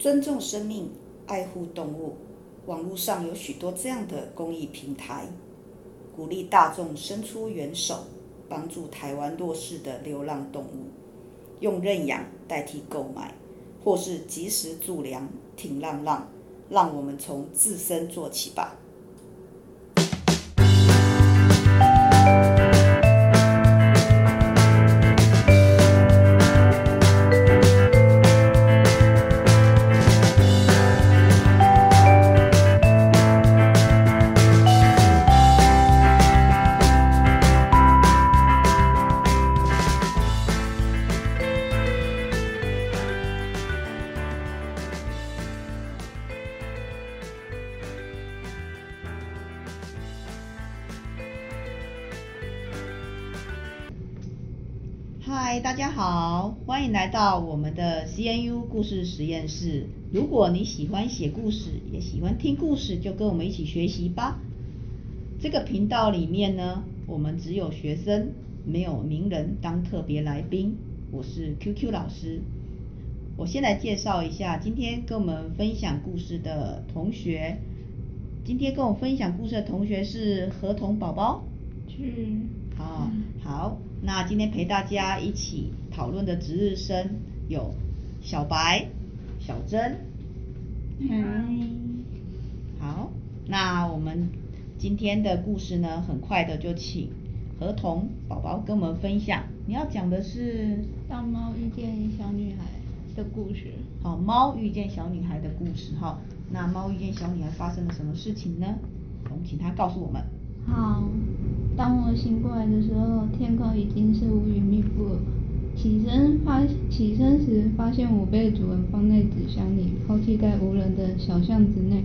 尊重生命，爱护动物。网络上有许多这样的公益平台，鼓励大众伸出援手，帮助台湾弱势的流浪动物，用认养代替购买，或是及时助粮，挺浪浪。让我们从自身做起吧。嗨，大家好，欢迎来到我们的 CNU 故事实验室。如果你喜欢写故事，也喜欢听故事，就跟我们一起学习吧。这个频道里面呢，我们只有学生，没有名人当特别来宾。我是 QQ 老师。我先来介绍一下今天跟我们分享故事的同学。今天跟我分享故事的同学是河童宝宝。是。好，好。那今天陪大家一起讨论的值日生有小白、小珍。嗨。好，那我们今天的故事呢，很快的就请河童宝宝跟我们分享。你要讲的是大猫遇见小女孩的故事。好，猫遇见小女孩的故事哈。那猫遇见小女孩发生了什么事情呢？我们请她告诉我们。好。当我醒过来的时候，天空已经是乌云密布了。起身发起身时，发现我被主人放在纸箱里，抛弃在无人的小巷子内。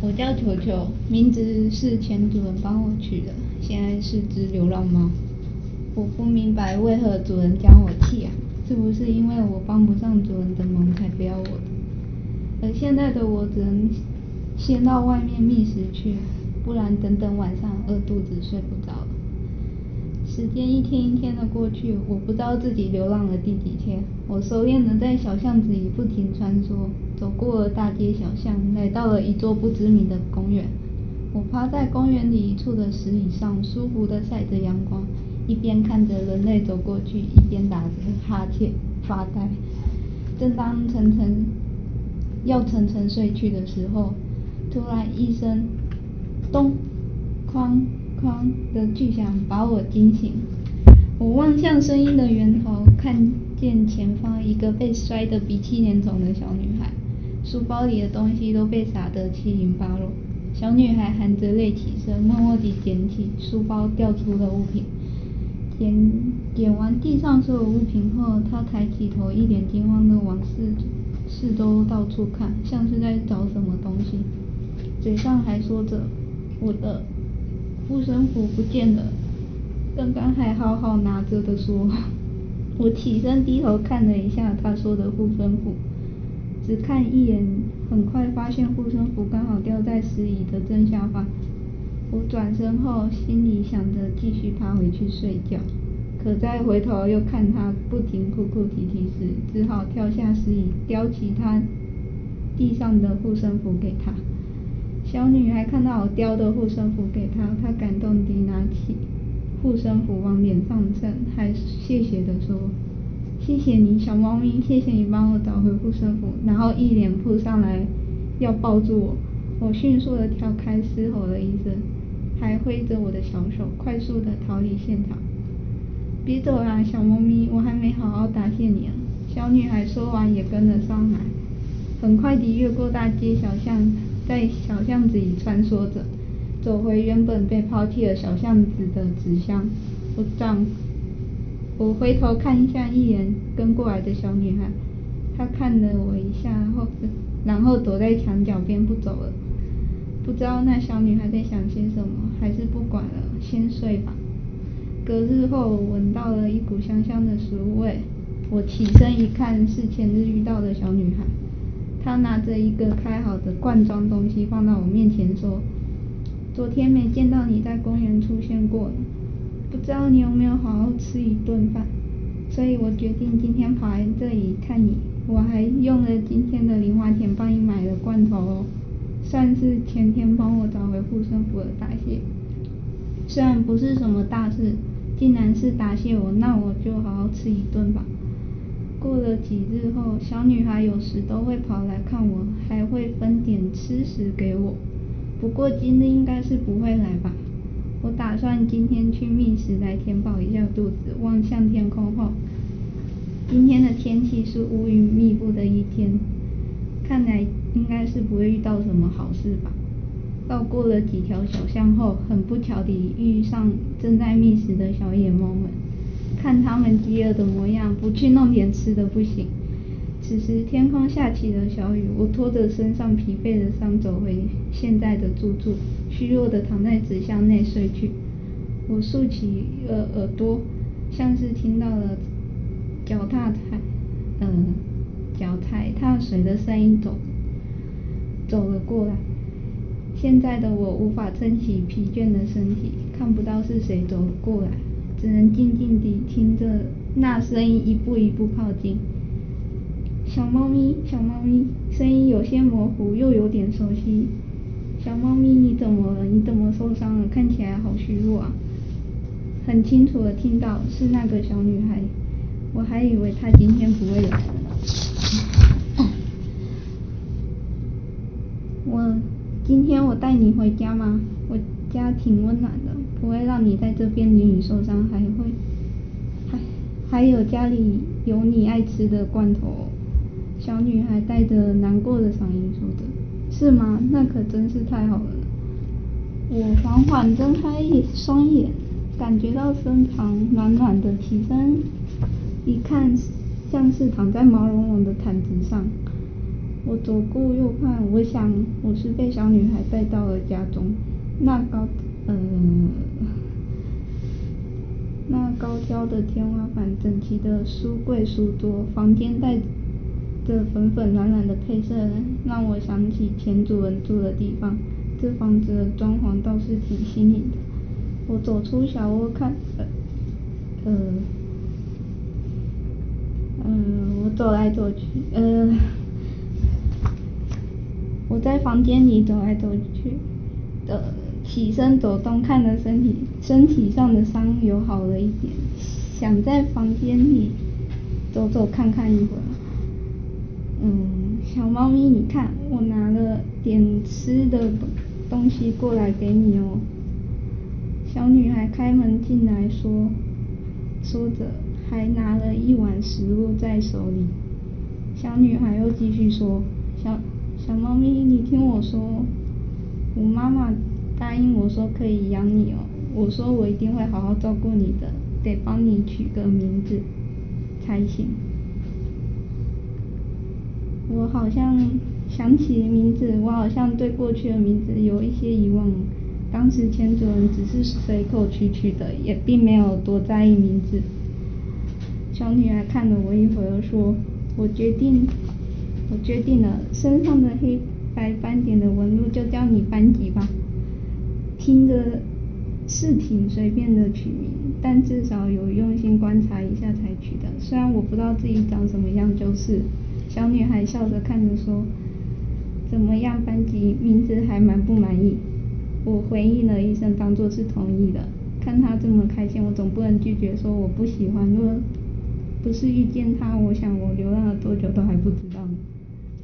我叫球球，名字是前主人帮我取的，现在是只流浪猫。我不明白为何主人将我弃养，是不是因为我帮不上主人的忙才不要我的？而现在的我只能先到外面觅食去。不然等等晚上饿肚子睡不着了。时间一天一天的过去，我不知道自己流浪了第几天。我熟练的在小巷子里不停穿梭，走过了大街小巷，来到了一座不知名的公园。我趴在公园里一处的石椅上，舒服的晒着阳光，一边看着人类走过去，一边打着哈欠发呆。正当沉沉要沉沉睡去的时候，突然一声。咚，哐哐的巨响把我惊醒。我望向声音的源头，看见前方一个被摔得鼻青脸肿的小女孩，书包里的东西都被洒得七零八落。小女孩含着泪起身，默默地捡起书包掉出的物品。捡捡完地上所有物品后，她抬起头，一脸惊慌地往四四周到处看，像是在找什么东西，嘴上还说着。我的护身符不见了，刚刚还好好拿着的说。我起身低头看了一下他说的护身符，只看一眼，很快发现护身符刚好掉在石椅的正下方。我转身后，心里想着继续趴回去睡觉，可再回头又看他不停哭哭啼啼时，只好跳下石椅，叼起他地上的护身符给他。小女孩看到我叼的护身符给她，她感动地拿起护身符往脸上蹭，还谢谢地说：“谢谢你，小猫咪，谢谢你帮我找回护身符。”然后一脸扑上来要抱住我，我迅速地跳开，嘶吼了一声，还挥着我的小手，快速地逃离现场。别走啊，小猫咪，我还没好好答谢你啊！小女孩说完也跟了上来，很快地越过大街小巷。在小巷子里穿梭着，走回原本被抛弃的小巷子的纸箱。我长，我回头看一下一眼跟过来的小女孩，她看了我一下后，然后躲在墙角边不走了。不知道那小女孩在想些什么，还是不管了，先睡吧。隔日后，闻到了一股香香的食物味，我起身一看，是前日遇到的小女孩。他拿着一个开好的罐装东西放到我面前，说：“昨天没见到你在公园出现过，不知道你有没有好好吃一顿饭，所以我决定今天跑来这里看你，我还用了今天的零花钱帮你买了罐头哦，算是前天帮我找回护身符的答谢。虽然不是什么大事，既然是答谢我，那我就好好吃一顿吧。过了几日后，小女孩有时都会跑来看我，还会分点吃食给我。不过今日应该是不会来吧？我打算今天去觅食来填饱一下肚子。望向天空后，今天的天气是乌云密布的一天，看来应该是不会遇到什么好事吧。绕过了几条小巷后，很不巧地遇上正在觅食的小野猫们。看他们饥饿的模样，不去弄点吃的不行。此时天空下起了小雨，我拖着身上疲惫的伤走回现在的住处，虚弱的躺在纸箱内睡去。我竖起了耳朵，像是听到了脚踏踩，嗯、呃，脚踩踏水的声音走，走了过来。现在的我无法撑起疲倦的身体，看不到是谁走了过来，只能静静地听着那声音一步一步靠近。小猫咪，小猫咪，声音有些模糊，又有点熟悉。小猫咪，你怎么了？你怎么受伤了？看起来好虚弱啊！很清楚地听到是那个小女孩，我还以为她今天不会来了。我。今天我带你回家吗？我家挺温暖的，不会让你在这边淋雨受伤，还会还还有家里有你爱吃的罐头。小女孩带着难过的嗓音说的：“是吗？那可真是太好了。”我缓缓睁开双眼，感觉到身旁暖暖的，起身一看，像是躺在毛茸茸的毯子上。我左顾右盼，我想我是被小女孩带到了家中。那高，呃，那高挑的天花板，整齐的书柜书桌，房间带着粉粉蓝蓝的配色，让我想起前主人住的地方。这房子的装潢倒是挺新颖的。我走出小屋看，呃，嗯、我走来走去，呃。我在房间里走来走去，的起身走动，看着身体身体上的伤有好了一点，想在房间里走走看看一会儿。嗯，小猫咪，你看，我拿了点吃的东西过来给你哦。小女孩开门进来说，说着还拿了一碗食物在手里。小女孩又继续说，小。小猫咪，你听我说，我妈妈答应我说可以养你哦。我说我一定会好好照顾你的，得帮你取个名字才行。我好像想起名字，我好像对过去的名字有一些遗忘。当时前主人只是随口取取的，也并没有多在意名字。小女孩看了我一会儿，说：“我决定。”我决定了，身上的黑白斑点的纹路就叫你斑吉吧。听着是挺随便的取名，但至少有用心观察一下才取的。虽然我不知道自己长什么样，就是。小女孩笑着看着说：“怎么样，班级？名字还满不满意？”我回应了一声，当作是同意的。看她这么开心，我总不能拒绝说我不喜欢。若不是遇见她，我想我流浪了多久都还不知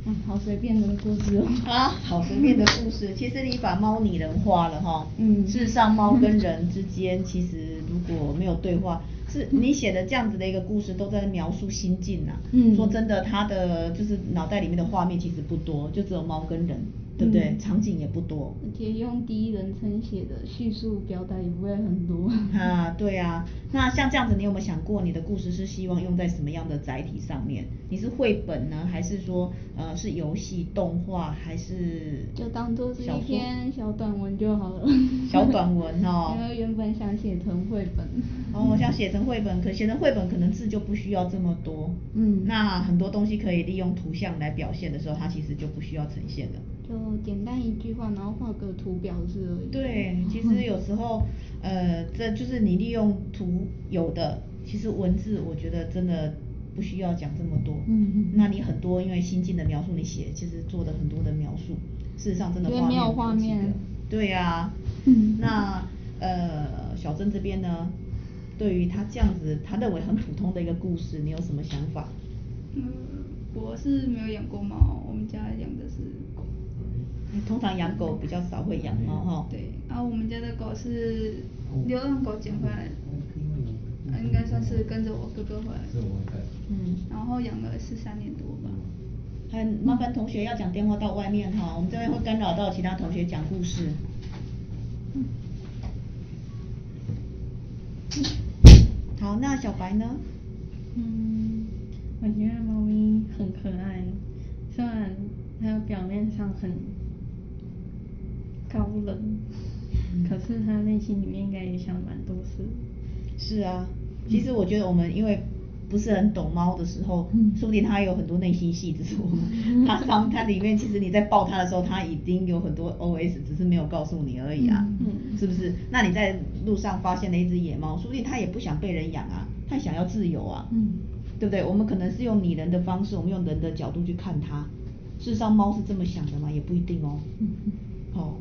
呢。好随便的故事哦。啊，好随便的故事。其实你把猫拟人化了哈。嗯。事实上，猫跟人之间，其实如果没有对话，是你写的这样子的一个故事，都在描述心境呐、啊。嗯。说真的，它的就是脑袋里面的画面其实不多，就只有猫跟人。对不对？场景也不多，而且用第一人称写的叙述表达也不会很多。啊，对啊。那像这样子，你有没有想过你的故事是希望用在什么样的载体上面？你是绘本呢，还是说呃是游戏、动画，还是？就当做是一篇小短文就好了。小短文哦。因为原本想写成绘本。哦，想写成绘本，可写成绘本可能字就不需要这么多。嗯。那很多东西可以利用图像来表现的时候，它其实就不需要呈现了。就简单一句话，然后画个图表示而已。对，其实有时候，呃，这就是你利用图有的，其实文字我觉得真的不需要讲这么多。嗯嗯。那你很多因为心境的描述，你写其实做的很多的描述，事实上真的画面。没有画面。对呀、啊。嗯。那呃，小珍这边呢，对于他这样子，他认为很普通的一个故事，你有什么想法？嗯，我是没有养过猫，我们家养的是狗。通常养狗比较少会养猫哈。对，然后我们家的狗是流浪狗捡回来应该算是跟着我哥哥回来的。嗯。然后养了是三年多吧。很麻烦同学要讲电话到外面哈，我们这边会干扰到其他同学讲故事。嗯。好，那小白呢？嗯，我觉得猫咪很可爱，虽然它表面上很高冷，嗯、可是他内心里面应该也想蛮多事。是啊，其实我觉得我们因为不是很懂猫的时候，嗯、说不定它有很多内心戏，只是我们 它上它里面，其实你在抱它的时候，它已经有很多 OS，只是没有告诉你而已啊，嗯、是不是？那你在路上发现了一只野猫，说不定它也不想被人养啊，它想要自由啊，嗯、对不对？我们可能是用拟人的方式，我们用人的角度去看它，事实上猫是这么想的吗？也不一定哦。嗯哦，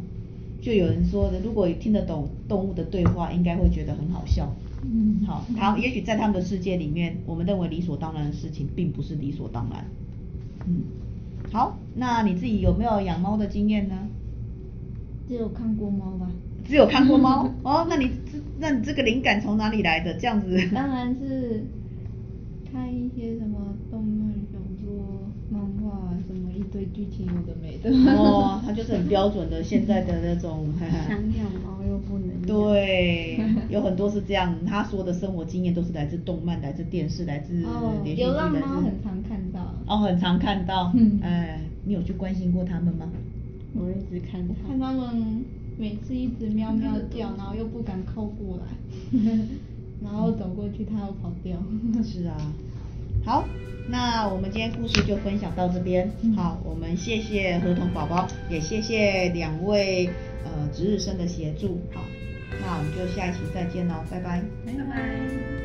就有人说的，如果听得懂动物的对话，应该会觉得很好笑。嗯，好，好，也许在他们的世界里面，我们认为理所当然的事情，并不是理所当然。嗯，好，那你自己有没有养猫的经验呢？只有看过猫吧。只有看过猫？哦，那你这，那你这个灵感从哪里来的？这样子？当然是看一些什么动漫小说、漫画什么一堆剧情有的没的。哦，他就是很标准的现在的那种。想养猫又不能养。对，有很多是这样。他说的生活经验都是来自动漫、来自电视、来自连续剧。流浪猫很常看到。哦，很常看到。嗯。哎，你有去关心过他们吗？我一直看他。看他们每次一直喵喵叫，然后又不敢靠过来，然后走过去他又跑掉。是啊。好，那我们今天故事就分享到这边。好，我们谢谢河童宝宝，也谢谢两位呃值日生的协助。好，那我们就下一期再见喽，拜拜。拜拜。